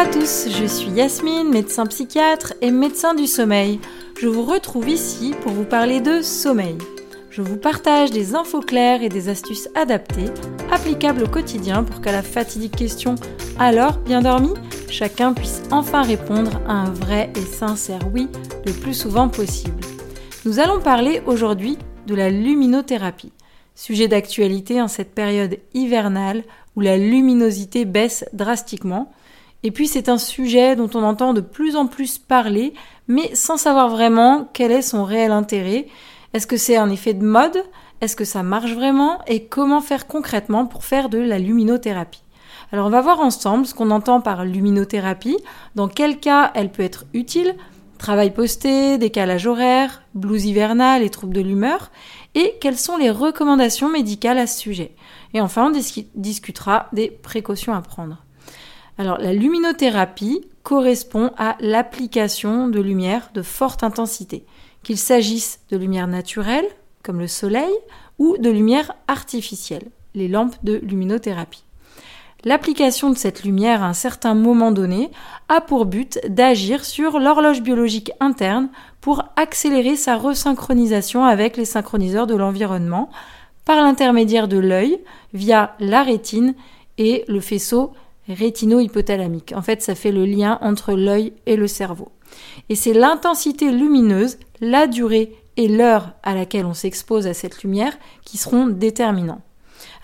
à tous, je suis Yasmine, médecin psychiatre et médecin du sommeil. Je vous retrouve ici pour vous parler de sommeil. Je vous partage des infos claires et des astuces adaptées, applicables au quotidien pour qu'à la fatidique question Alors, bien dormi? chacun puisse enfin répondre à un vrai et sincère oui le plus souvent possible. Nous allons parler aujourd'hui de la luminothérapie, sujet d'actualité en cette période hivernale où la luminosité baisse drastiquement. Et puis c'est un sujet dont on entend de plus en plus parler, mais sans savoir vraiment quel est son réel intérêt. Est-ce que c'est un effet de mode? Est-ce que ça marche vraiment? Et comment faire concrètement pour faire de la luminothérapie? Alors on va voir ensemble ce qu'on entend par luminothérapie, dans quel cas elle peut être utile, travail posté, décalage horaire, blues hivernal et troubles de l'humeur, et quelles sont les recommandations médicales à ce sujet. Et enfin, on discutera des précautions à prendre. La luminothérapie correspond à l'application de lumière de forte intensité, qu'il s'agisse de lumière naturelle, comme le soleil, ou de lumière artificielle, les lampes de luminothérapie. L'application de cette lumière à un certain moment donné a pour but d'agir sur l'horloge biologique interne pour accélérer sa resynchronisation avec les synchroniseurs de l'environnement par l'intermédiaire de l'œil via la rétine et le faisceau rétino-hypothalamique. En fait, ça fait le lien entre l'œil et le cerveau. Et c'est l'intensité lumineuse, la durée et l'heure à laquelle on s'expose à cette lumière qui seront déterminants.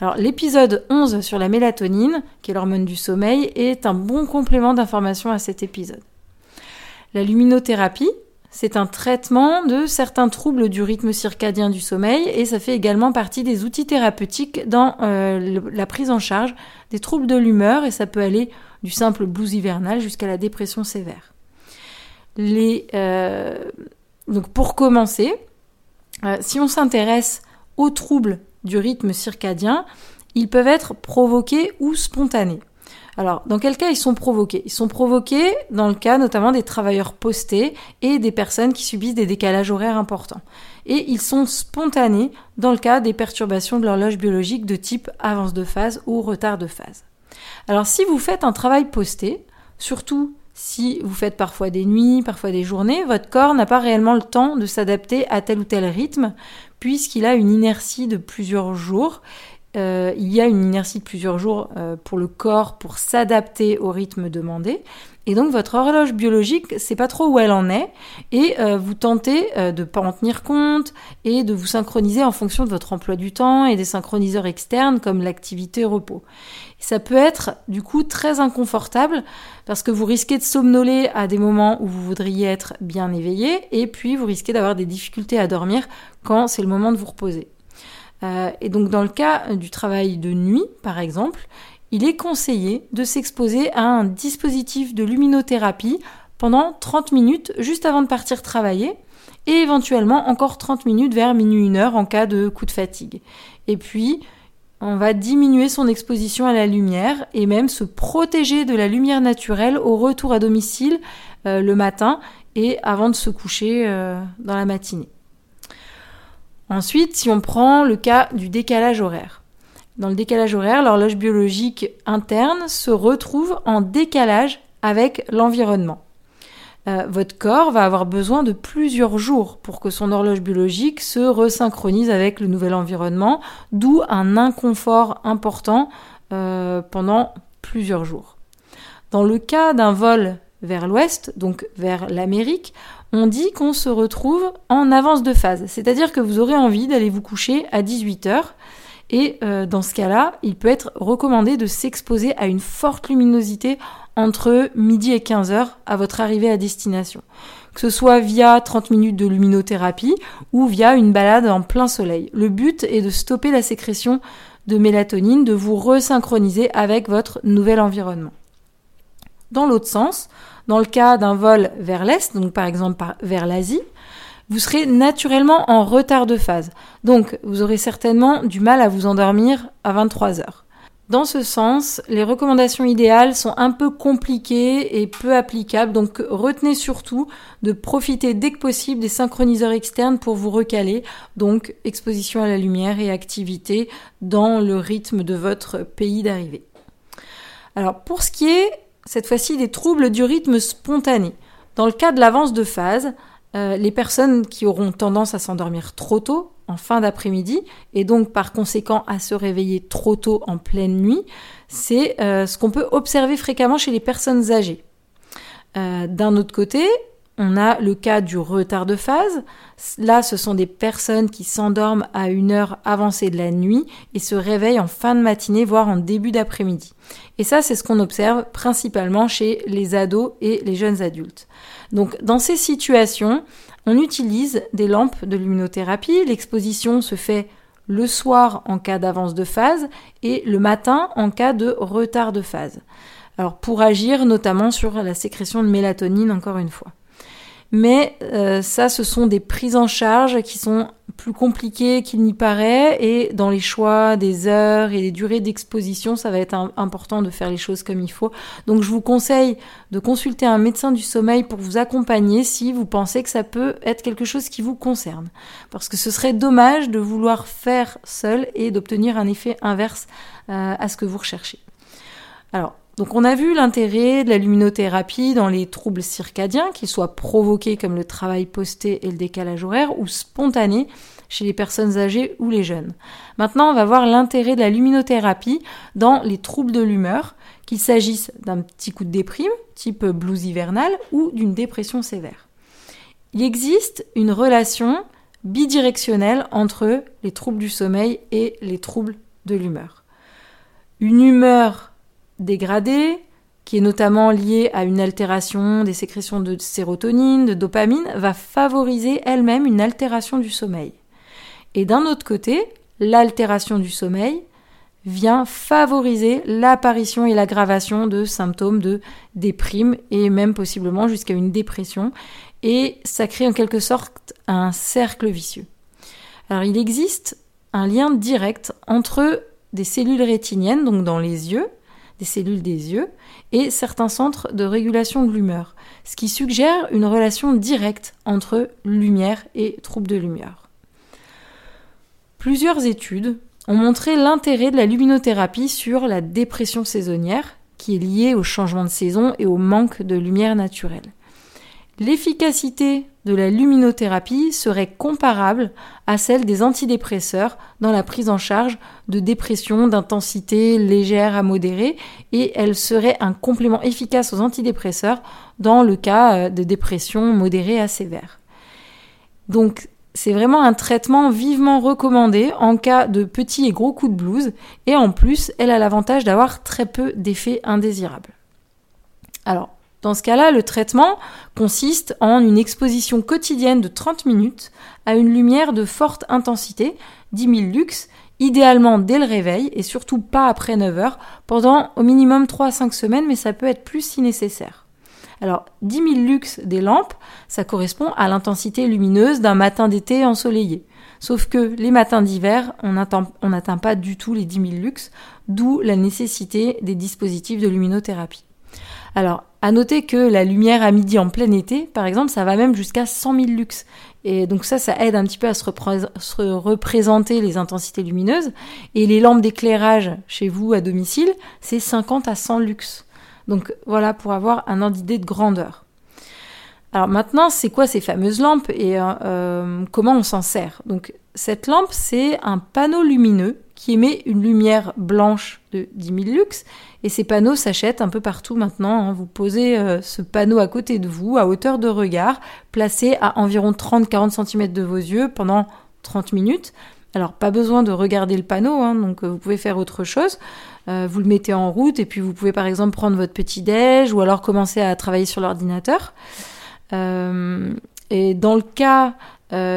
Alors l'épisode 11 sur la mélatonine, qui est l'hormone du sommeil, est un bon complément d'information à cet épisode. La luminothérapie, c'est un traitement de certains troubles du rythme circadien du sommeil et ça fait également partie des outils thérapeutiques dans euh, la prise en charge des troubles de l'humeur et ça peut aller du simple blues hivernal jusqu'à la dépression sévère. Euh, pour commencer, euh, si on s'intéresse aux troubles du rythme circadien, ils peuvent être provoqués ou spontanés. Alors, dans quel cas ils sont provoqués? Ils sont provoqués dans le cas notamment des travailleurs postés et des personnes qui subissent des décalages horaires importants. Et ils sont spontanés dans le cas des perturbations de l'horloge biologique de type avance de phase ou retard de phase. Alors, si vous faites un travail posté, surtout si vous faites parfois des nuits, parfois des journées, votre corps n'a pas réellement le temps de s'adapter à tel ou tel rythme, puisqu'il a une inertie de plusieurs jours. Euh, il y a une inertie de plusieurs jours euh, pour le corps pour s'adapter au rythme demandé. Et donc votre horloge biologique, c'est pas trop où elle en est, et euh, vous tentez de pas en tenir compte et de vous synchroniser en fonction de votre emploi du temps et des synchroniseurs externes comme l'activité repos. ça peut être du coup très inconfortable parce que vous risquez de somnoler à des moments où vous voudriez être bien éveillé, et puis vous risquez d'avoir des difficultés à dormir quand c'est le moment de vous reposer. Euh, et donc dans le cas du travail de nuit, par exemple, il est conseillé de s'exposer à un dispositif de luminothérapie pendant 30 minutes juste avant de partir travailler et éventuellement encore 30 minutes vers minuit 1 heure en cas de coup de fatigue. Et puis, on va diminuer son exposition à la lumière et même se protéger de la lumière naturelle au retour à domicile euh, le matin et avant de se coucher euh, dans la matinée. Ensuite, si on prend le cas du décalage horaire. Dans le décalage horaire, l'horloge biologique interne se retrouve en décalage avec l'environnement. Euh, votre corps va avoir besoin de plusieurs jours pour que son horloge biologique se resynchronise avec le nouvel environnement, d'où un inconfort important euh, pendant plusieurs jours. Dans le cas d'un vol vers l'ouest, donc vers l'Amérique, on dit qu'on se retrouve en avance de phase. C'est-à-dire que vous aurez envie d'aller vous coucher à 18h. Et euh, dans ce cas-là, il peut être recommandé de s'exposer à une forte luminosité entre midi et 15h à votre arrivée à destination. Que ce soit via 30 minutes de luminothérapie ou via une balade en plein soleil. Le but est de stopper la sécrétion de mélatonine, de vous resynchroniser avec votre nouvel environnement. Dans l'autre sens, dans le cas d'un vol vers l'Est, donc par exemple vers l'Asie, vous serez naturellement en retard de phase. Donc vous aurez certainement du mal à vous endormir à 23 heures. Dans ce sens, les recommandations idéales sont un peu compliquées et peu applicables, donc retenez surtout de profiter dès que possible des synchroniseurs externes pour vous recaler, donc exposition à la lumière et activité dans le rythme de votre pays d'arrivée. Alors pour ce qui est cette fois-ci des troubles du rythme spontané. Dans le cas de l'avance de phase, euh, les personnes qui auront tendance à s'endormir trop tôt en fin d'après-midi et donc par conséquent à se réveiller trop tôt en pleine nuit, c'est euh, ce qu'on peut observer fréquemment chez les personnes âgées. Euh, d'un autre côté, on a le cas du retard de phase. Là, ce sont des personnes qui s'endorment à une heure avancée de la nuit et se réveillent en fin de matinée, voire en début d'après-midi. Et ça, c'est ce qu'on observe principalement chez les ados et les jeunes adultes. Donc, dans ces situations, on utilise des lampes de luminothérapie. L'exposition se fait le soir en cas d'avance de phase et le matin en cas de retard de phase. Alors pour agir notamment sur la sécrétion de mélatonine encore une fois. Mais euh, ça, ce sont des prises en charge qui sont plus compliquées qu'il n'y paraît. Et dans les choix des heures et des durées d'exposition, ça va être important de faire les choses comme il faut. Donc je vous conseille de consulter un médecin du sommeil pour vous accompagner si vous pensez que ça peut être quelque chose qui vous concerne. Parce que ce serait dommage de vouloir faire seul et d'obtenir un effet inverse euh, à ce que vous recherchez. Alors, donc on a vu l'intérêt de la luminothérapie dans les troubles circadiens, qu'ils soient provoqués comme le travail posté et le décalage horaire, ou spontanés chez les personnes âgées ou les jeunes. Maintenant, on va voir l'intérêt de la luminothérapie dans les troubles de l'humeur, qu'il s'agisse d'un petit coup de déprime, type blues hivernal, ou d'une dépression sévère. Il existe une relation bidirectionnelle entre les troubles du sommeil et les troubles de l'humeur. Une humeur dégradée, qui est notamment liée à une altération des sécrétions de sérotonine, de dopamine, va favoriser elle-même une altération du sommeil. Et d'un autre côté, l'altération du sommeil vient favoriser l'apparition et l'aggravation de symptômes de déprime et même possiblement jusqu'à une dépression. Et ça crée en quelque sorte un cercle vicieux. Alors il existe un lien direct entre des cellules rétiniennes, donc dans les yeux, des cellules des yeux, et certains centres de régulation de l'humeur, ce qui suggère une relation directe entre lumière et troubles de lumière. Plusieurs études ont montré l'intérêt de la luminothérapie sur la dépression saisonnière, qui est liée au changement de saison et au manque de lumière naturelle. L'efficacité de la luminothérapie serait comparable à celle des antidépresseurs dans la prise en charge de dépression d'intensité légère à modérée et elle serait un complément efficace aux antidépresseurs dans le cas euh, de dépression modérée à sévère. Donc c'est vraiment un traitement vivement recommandé en cas de petits et gros coups de blues et en plus elle a l'avantage d'avoir très peu d'effets indésirables. Alors dans ce cas-là, le traitement consiste en une exposition quotidienne de 30 minutes à une lumière de forte intensité, 10 000 lux, idéalement dès le réveil et surtout pas après 9 heures, pendant au minimum 3 à 5 semaines, mais ça peut être plus si nécessaire. Alors, 10 000 lux des lampes, ça correspond à l'intensité lumineuse d'un matin d'été ensoleillé. Sauf que les matins d'hiver, on n'atteint pas du tout les 10 000 lux, d'où la nécessité des dispositifs de luminothérapie. Alors, à noter que la lumière à midi en plein été, par exemple, ça va même jusqu'à 100 000 lux. Et donc ça, ça aide un petit peu à se, représenter les intensités lumineuses. Et les lampes d'éclairage chez vous à domicile, c'est 50 à 100 lux. Donc voilà pour avoir un ordre d'idée de grandeur. Alors maintenant, c'est quoi ces fameuses lampes et euh, euh, comment on s'en sert? Donc cette lampe, c'est un panneau lumineux qui émet une lumière blanche de 10 000 lux. Et ces panneaux s'achètent un peu partout maintenant. Hein. Vous posez euh, ce panneau à côté de vous, à hauteur de regard, placé à environ 30-40 cm de vos yeux pendant 30 minutes. Alors pas besoin de regarder le panneau, hein, donc euh, vous pouvez faire autre chose. Euh, vous le mettez en route et puis vous pouvez par exemple prendre votre petit déj ou alors commencer à travailler sur l'ordinateur. et dans le cas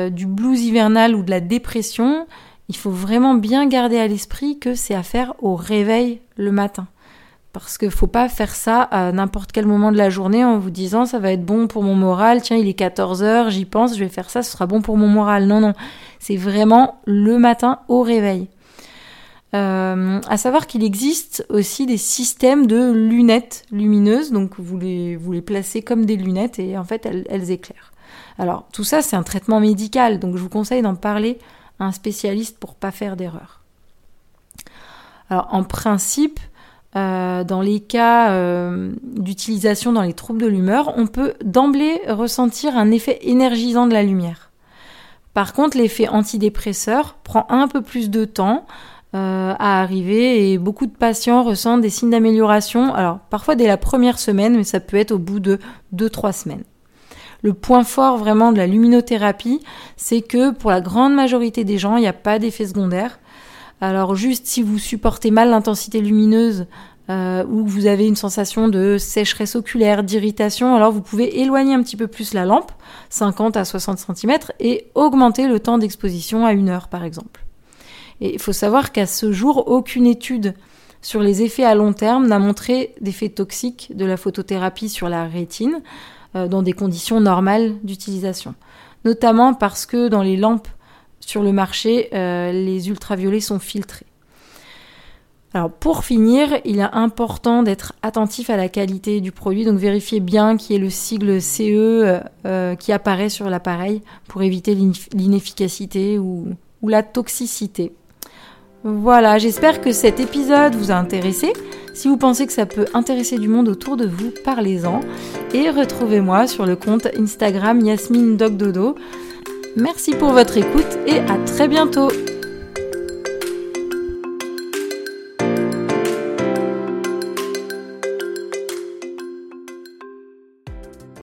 du blues hivernal ou de la dépression, il faut vraiment bien garder à l'esprit que c'est à faire au réveil le matin. Parce qu'il faut pas faire ça à n'importe quel moment de la journée en vous disant ça va être bon pour mon moral, tiens il est 14 heures, j'y pense, je vais faire ça, ce sera bon pour mon moral. Non, non, c'est vraiment le matin au réveil. Euh, à savoir qu'il existe aussi des systèmes de lunettes lumineuses, donc vous les, vous les placez comme des lunettes et en fait elles éclairent. Alors tout ça c'est un traitement médical, donc je vous conseille d'en parler un spécialiste pour pas faire d'erreur. Alors en principe, euh, dans les cas euh, d'utilisation dans les troubles de l'humeur, on peut d'emblée ressentir un effet énergisant de la lumière. Par contre, l'effet antidépresseur prend un peu plus de temps euh, à arriver et beaucoup de patients ressentent des signes d'amélioration, alors parfois dès la première semaine, mais ça peut être au bout de 2-3 semaines. Le point fort vraiment de la luminothérapie, c'est que pour la grande majorité des gens, il n'y a pas d'effet secondaire. Alors juste si vous supportez mal l'intensité lumineuse euh, ou vous avez une sensation de sécheresse oculaire, d'irritation, alors vous pouvez éloigner un petit peu plus la lampe, 50 à 60 cm, et augmenter le temps d'exposition à une heure par exemple. Et il faut savoir qu'à ce jour, aucune étude sur les effets à long terme n'a montré d'effets toxiques de la photothérapie sur la rétine dans des conditions normales d'utilisation. Notamment parce que dans les lampes sur le marché, euh, les ultraviolets sont filtrés. Alors pour finir, il est important d'être attentif à la qualité du produit, donc vérifiez bien qu'il y ait le sigle CE euh, euh, qui apparaît sur l'appareil pour éviter l'inefficacité ou, la toxicité. Voilà, j'espère que cet épisode vous a intéressé. Si vous pensez que ça peut intéresser du monde autour de vous, parlez-en et retrouvez-moi sur le compte Instagram Yasmine Dogdodo. Merci pour votre écoute et à très bientôt